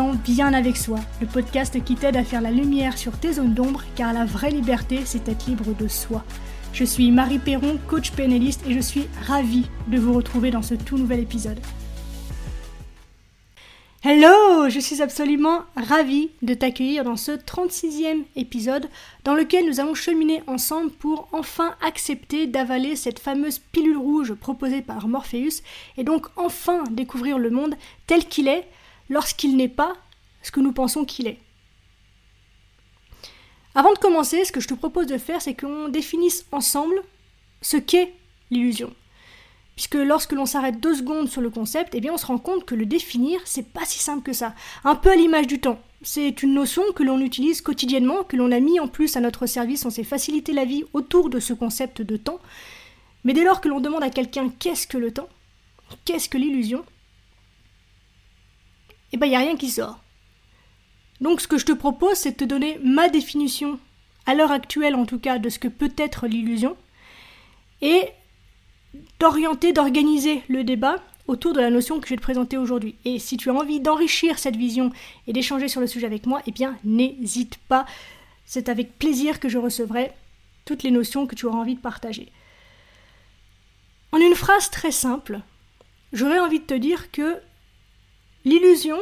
bien avec soi, le podcast qui t'aide à faire la lumière sur tes zones d'ombre, car la vraie liberté, c'est être libre de soi. Je suis Marie Perron, coach pénaliste, et je suis ravie de vous retrouver dans ce tout nouvel épisode. Hello Je suis absolument ravie de t'accueillir dans ce 36e épisode dans lequel nous allons cheminer ensemble pour enfin accepter d'avaler cette fameuse pilule rouge proposée par Morpheus et donc enfin découvrir le monde tel qu'il est lorsqu'il n'est pas ce que nous pensons qu'il est. Avant de commencer, ce que je te propose de faire, c'est qu'on définisse ensemble ce qu'est l'illusion. Puisque lorsque l'on s'arrête deux secondes sur le concept, eh bien on se rend compte que le définir, c'est pas si simple que ça. Un peu à l'image du temps. C'est une notion que l'on utilise quotidiennement, que l'on a mis en plus à notre service, on s'est facilité la vie autour de ce concept de temps. Mais dès lors que l'on demande à quelqu'un qu'est-ce que le temps, qu'est-ce que l'illusion, eh ben il n'y a rien qui sort. Donc ce que je te propose, c'est de te donner ma définition, à l'heure actuelle en tout cas, de ce que peut être l'illusion, et d'orienter, d'organiser le débat autour de la notion que je vais te présenter aujourd'hui. Et si tu as envie d'enrichir cette vision et d'échanger sur le sujet avec moi, eh bien n'hésite pas. C'est avec plaisir que je recevrai toutes les notions que tu auras envie de partager. En une phrase très simple, j'aurais envie de te dire que l'illusion,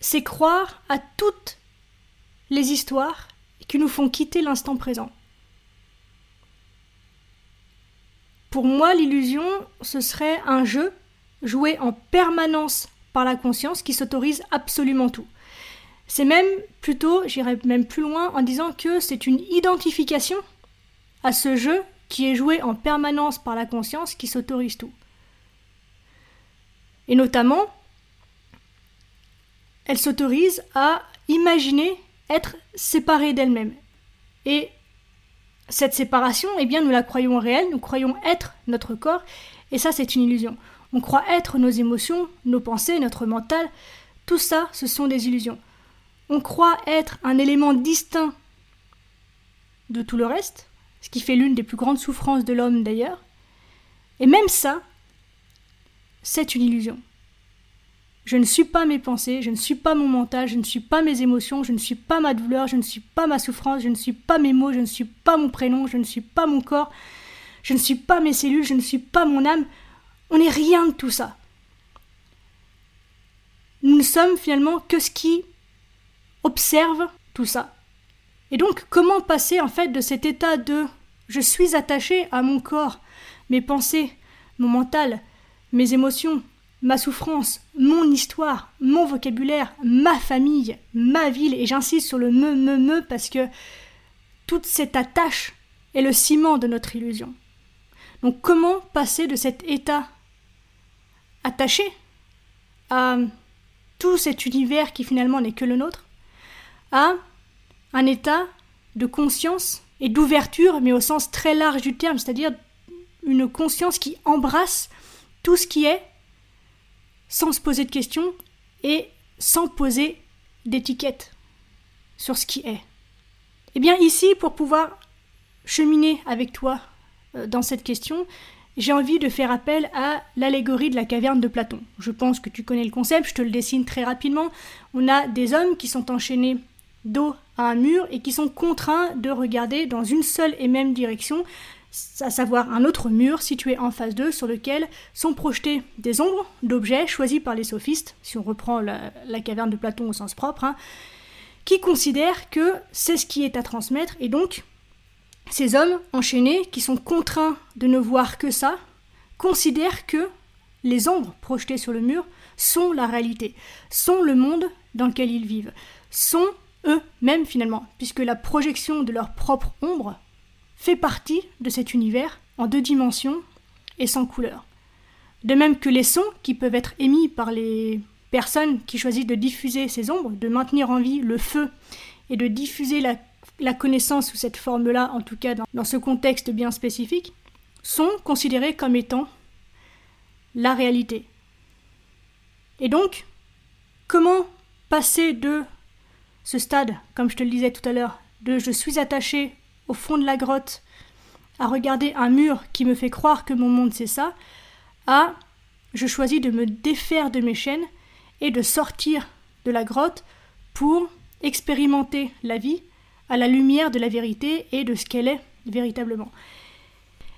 c'est croire à toutes les histoires qui nous font quitter l'instant présent. Pour moi, l'illusion, ce serait un jeu joué en permanence par la conscience qui s'autorise absolument tout. C'est même plutôt, j'irais même plus loin en disant que c'est une identification à ce jeu qui est joué en permanence par la conscience qui s'autorise tout. Et notamment, elle s'autorise à imaginer être séparée d'elle-même. Et cette séparation, eh bien, nous la croyons réelle, nous croyons être notre corps, et ça, c'est une illusion. On croit être nos émotions, nos pensées, notre mental, tout ça, ce sont des illusions. On croit être un élément distinct de tout le reste, ce qui fait l'une des plus grandes souffrances de l'homme d'ailleurs, et même ça, c'est une illusion. Je ne suis pas mes pensées, je ne suis pas mon mental, je ne suis pas mes émotions, je ne suis pas ma douleur, je ne suis pas ma souffrance, je ne suis pas mes mots, je ne suis pas mon prénom, je ne suis pas mon corps, je ne suis pas mes cellules, je ne suis pas mon âme. On n'est rien de tout ça. Nous ne sommes finalement que ce qui observe tout ça. Et donc, comment passer en fait de cet état de je suis attaché à mon corps, mes pensées, mon mental, mes émotions, ma souffrance, mon histoire, mon vocabulaire, ma famille, ma ville, et j'insiste sur le me, me, me, parce que toute cette attache est le ciment de notre illusion. Donc comment passer de cet état attaché à tout cet univers qui finalement n'est que le nôtre, à un état de conscience et d'ouverture, mais au sens très large du terme, c'est-à-dire une conscience qui embrasse tout ce qui est sans se poser de questions et sans poser d'étiquette sur ce qui est. Eh bien ici, pour pouvoir cheminer avec toi euh, dans cette question, j'ai envie de faire appel à l'allégorie de la caverne de Platon. Je pense que tu connais le concept, je te le dessine très rapidement. On a des hommes qui sont enchaînés dos à un mur et qui sont contraints de regarder dans une seule et même direction à savoir un autre mur situé en face d'eux sur lequel sont projetés des ombres d'objets choisis par les sophistes, si on reprend la, caverne de Platon au sens propre, hein, qui considèrent que c'est ce qui est à transmettre, et donc ces hommes enchaînés, qui sont contraints de ne voir que ça, considèrent que les ombres projetées sur le mur sont la réalité, sont le monde dans lequel ils vivent, sont eux-mêmes finalement, puisque la projection de leur propre ombre fait partie de cet univers en deux dimensions et sans couleur. De même que les sons qui peuvent être émis par les personnes qui choisissent de diffuser ces ombres, de maintenir en vie le feu et de diffuser la, connaissance sous cette forme-là, en tout cas dans, dans ce contexte bien spécifique, sont considérés comme étant la réalité. Et donc, comment passer de ce stade, comme je te le disais tout à l'heure, de je suis attaché au fond de la grotte, à regarder un mur qui me fait croire que mon monde c'est ça, à je choisis de me défaire de mes chaînes et de sortir de la grotte pour expérimenter la vie à la lumière de la vérité et de ce qu'elle est véritablement.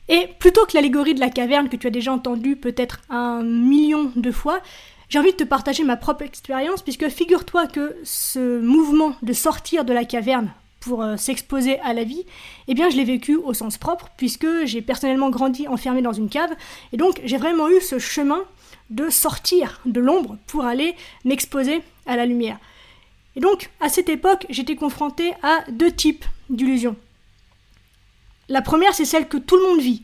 Et plutôt que l'allégorie de la caverne que tu as déjà entendue peut-être un million de fois, j'ai envie de te partager ma propre expérience, puisque figure-toi que ce mouvement de sortir de la caverne pour euh, s'exposer à la vie, eh bien je l'ai vécu au sens propre, puisque j'ai personnellement grandi enfermé dans une cave, et donc j'ai vraiment eu ce chemin de sortir de l'ombre pour aller m'exposer à la lumière. Et donc, à cette époque, j'étais confronté à deux types d'illusions. La première, c'est celle que tout le monde vit,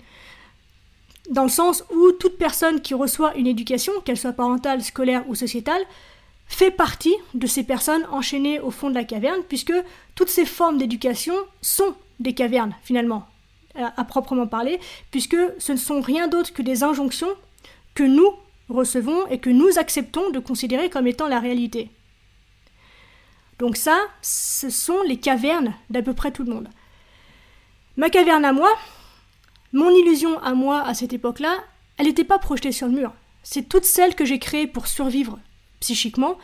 dans le sens où toute personne qui reçoit une éducation, qu'elle soit parentale, scolaire ou sociétale, fait partie de ces personnes enchaînées au fond de la caverne, puisque toutes ces formes d'éducation sont des cavernes, finalement, à, proprement parler, puisque ce ne sont rien d'autre que des injonctions que nous recevons et que nous acceptons de considérer comme étant la réalité. Donc ça, ce sont les cavernes d'à peu près tout le monde. Ma caverne à moi, mon illusion à moi à cette époque-là, elle n'était pas projetée sur le mur. C'est toute celle que j'ai créée pour survivre psychiquement,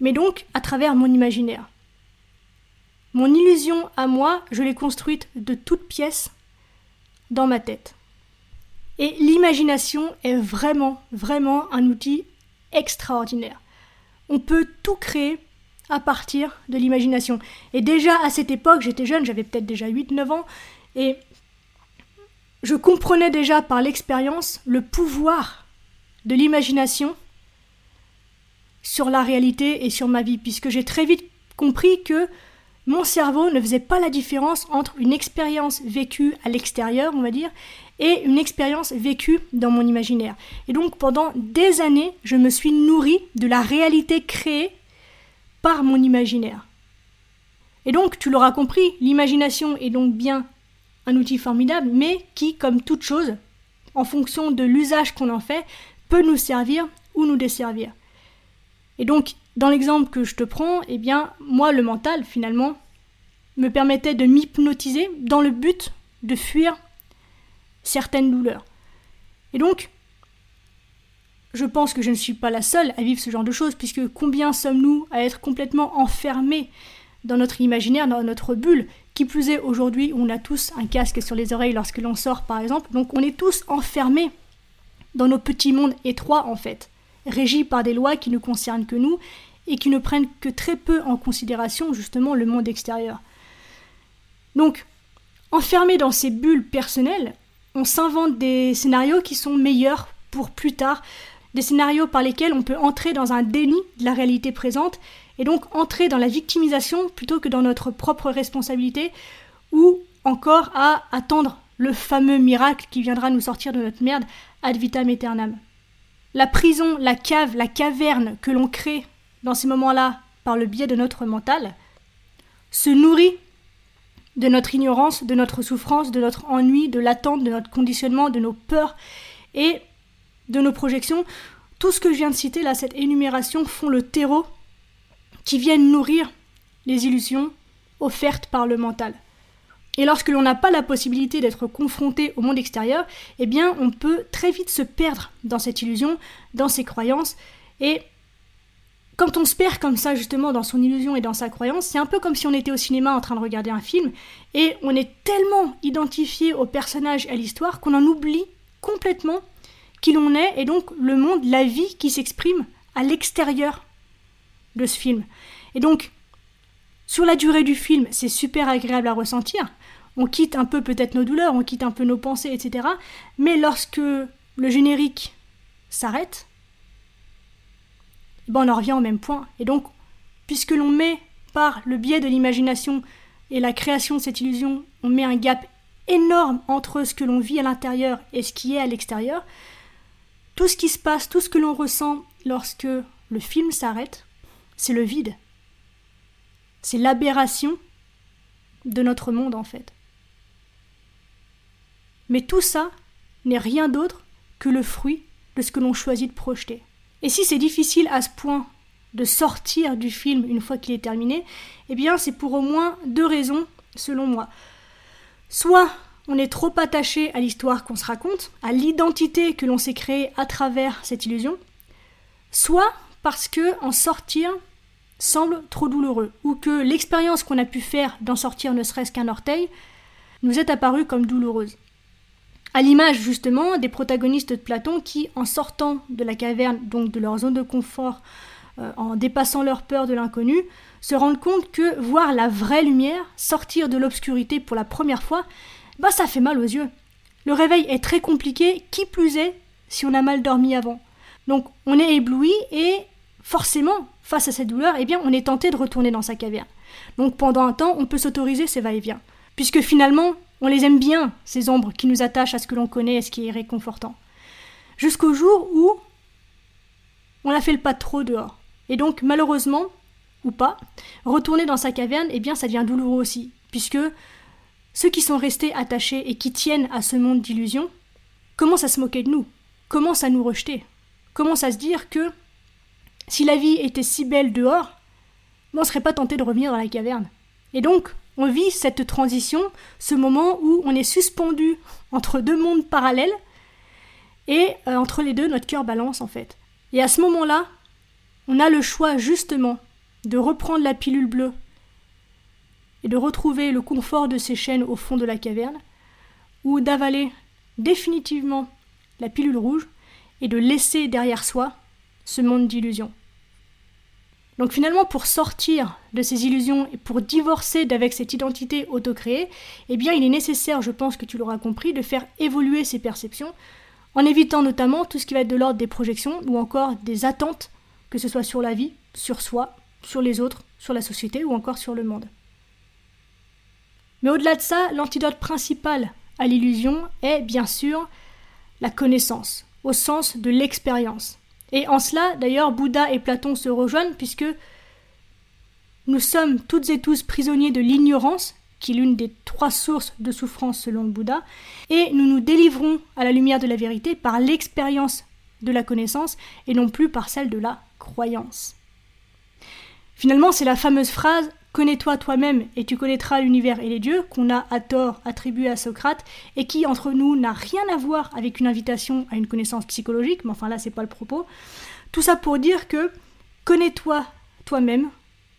mais donc à travers mon imaginaire. Mon illusion à moi, je l'ai construite de toutes pièces dans ma tête. Et l'imagination est vraiment, vraiment un outil extraordinaire. On peut tout créer à partir de l'imagination. Et déjà à cette époque, j'étais jeune, j'avais peut-être déjà 8-9 ans, et je comprenais déjà par l'expérience le pouvoir de l'imagination sur la réalité et sur ma vie, puisque j'ai très vite compris que mon cerveau ne faisait pas la différence entre une expérience vécue à l'extérieur, on va dire, et une expérience vécue dans mon imaginaire. Et donc pendant des années, je me suis nourri de la réalité créée par mon imaginaire. Et donc, tu l'auras compris, l'imagination est donc bien un outil formidable, mais qui, comme toute chose, en fonction de l'usage qu'on en fait, peut nous servir ou nous desservir. Et donc, dans l'exemple que je te prends, eh bien, moi, le mental, finalement, me permettait de m'hypnotiser dans le but de fuir certaines douleurs. Et donc, je pense que je ne suis pas la seule à vivre ce genre de choses, puisque combien sommes-nous à être complètement enfermés dans notre imaginaire, dans notre bulle, qui plus est aujourd'hui on a tous un casque sur les oreilles lorsque l'on sort par exemple, donc on est tous enfermés dans nos petits mondes étroits en fait, régis par des lois qui ne concernent que nous et qui ne prennent que très peu en considération justement le monde extérieur. Donc, enfermés dans ces bulles personnelles, on s'invente des scénarios qui sont meilleurs pour plus tard, des scénarios par lesquels on peut entrer dans un déni de la réalité présente et donc entrer dans la victimisation plutôt que dans notre propre responsabilité ou encore à attendre le fameux miracle qui viendra nous sortir de notre merde ad vitam aeternam. La prison, la cave, la caverne que l'on crée dans ces moments-là par le biais de notre mental se nourrit de notre ignorance, de notre souffrance, de notre ennui, de l'attente, de notre conditionnement, de nos peurs et de nos projections. Tout ce que je viens de citer là, cette énumération, font le terreau qui viennent nourrir les illusions offertes par le mental. Et lorsque l'on n'a pas la possibilité d'être confronté au monde extérieur, eh bien on peut très vite se perdre dans cette illusion, dans ses croyances, et quand on se perd comme ça justement dans son illusion et dans sa croyance, c'est un peu comme si on était au cinéma en train de regarder un film, et on est tellement identifié au personnage et à l'histoire qu'on en oublie complètement qui l'on est, et donc le monde, la vie qui s'exprime à l'extérieur de ce film. Et donc, sur la durée du film, c'est super agréable à ressentir. On quitte un peu peut-être nos douleurs, on quitte un peu nos pensées, etc. Mais lorsque le générique s'arrête, ben on en revient au même point. Et donc, puisque l'on met par le biais de l'imagination et la création de cette illusion, on met un gap énorme entre ce que l'on vit à l'intérieur et ce qui est à l'extérieur, tout ce qui se passe, tout ce que l'on ressent lorsque le film s'arrête, c'est le vide. C'est l'aberration de notre monde en fait. Mais tout ça n'est rien d'autre que le fruit de ce que l'on choisit de projeter. Et si c'est difficile à ce point de sortir du film une fois qu'il est terminé, eh bien c'est pour au moins deux raisons selon moi. Soit on est trop attaché à l'histoire qu'on se raconte, à l'identité que l'on s'est créée à travers cette illusion, soit parce que en sortir semble trop douloureux, ou que l'expérience qu'on a pu faire d'en sortir ne serait-ce qu'un orteil nous est apparue comme douloureuse. À l'image justement des protagonistes de Platon qui, en sortant de la caverne, donc de leur zone de confort, euh, en dépassant leur peur de l'inconnu, se rendent compte que voir la vraie lumière, sortir de l'obscurité pour la première fois, bah ça fait mal aux yeux. Le réveil est très compliqué, qui plus est si on a mal dormi avant. Donc on est ébloui et forcément, face à cette douleur, eh bien on est tenté de retourner dans sa caverne. Donc pendant un temps, on peut s'autoriser ces va-et-vient. Puisque finalement, on les aime bien, ces ombres qui nous attachent à ce que l'on connaît et ce qui est réconfortant. Jusqu'au jour où on a fait le pas trop dehors. Et donc, malheureusement, ou pas, retourner dans sa caverne, eh bien, ça devient douloureux aussi, puisque ceux qui sont restés attachés et qui tiennent à ce monde d'illusions commencent à se moquer de nous, commencent à nous rejeter, commencent à se dire que si la vie était si belle dehors, on ne serait pas tenté de revenir dans la caverne. Et donc, on vit cette transition, ce moment où on est suspendu entre deux mondes parallèles, et euh, entre les deux, notre cœur balance en fait. Et à ce moment-là, on a le choix justement de reprendre la pilule bleue et de retrouver le confort de ses chaînes au fond de la caverne, ou d'avaler définitivement la pilule rouge et de laisser derrière soi ce monde d'illusions. Donc finalement, pour sortir de ces illusions et pour divorcer d'avec cette identité autocréée, eh bien il est nécessaire, je pense que tu l'auras compris, de faire évoluer ces perceptions, en évitant notamment tout ce qui va être de l'ordre des projections ou encore des attentes, que ce soit sur la vie, sur soi, sur les autres, sur la société ou encore sur le monde. Mais au-delà de ça, l'antidote principal à l'illusion est bien sûr la connaissance, au sens de l'expérience. Et en cela, d'ailleurs, Bouddha et Platon se rejoignent puisque nous sommes toutes et tous prisonniers de l'ignorance, qui est l'une des trois sources de souffrance selon le Bouddha, et nous nous délivrons à la lumière de la vérité par l'expérience de la connaissance et non plus par celle de la croyance. Finalement, c'est la fameuse phrase Connais-toi toi-même et tu connaîtras l'univers et les dieux qu'on a à tort attribué à Socrate et qui entre nous n'a rien à voir avec une invitation à une connaissance psychologique, mais enfin là c'est pas le propos. Tout ça pour dire que connais-toi toi-même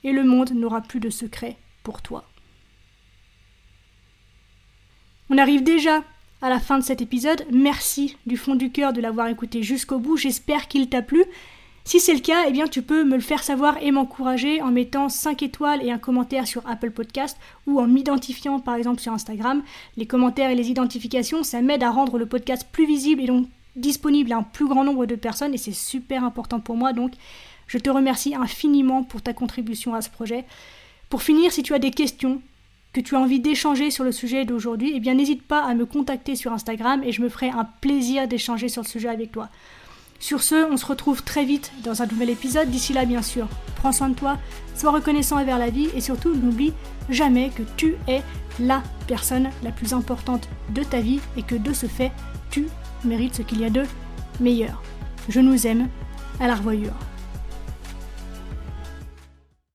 et le monde n'aura plus de secret pour toi. On arrive déjà à la fin de cet épisode. Merci du fond du cœur de l'avoir écouté jusqu'au bout. J'espère qu'il t'a plu. Si c'est le cas, eh bien tu peux me le faire savoir et m'encourager en mettant 5 étoiles et un commentaire sur Apple Podcast ou en m'identifiant par exemple sur Instagram. Les commentaires et les identifications, ça m'aide à rendre le podcast plus visible et donc disponible à un plus grand nombre de personnes et c'est super important pour moi donc je te remercie infiniment pour ta contribution à ce projet. Pour finir, si tu as des questions, que tu as envie d'échanger sur le sujet d'aujourd'hui, eh bien n'hésite pas à me contacter sur Instagram et je me ferai un plaisir d'échanger sur le sujet avec toi. Sur ce, on se retrouve très vite dans un nouvel épisode. D'ici là, bien sûr, prends soin de toi, sois reconnaissant envers la vie et surtout n'oublie jamais que tu es la personne la plus importante de ta vie et que de ce fait, tu mérites ce qu'il y a de meilleur. Je nous aime, à la revoyure.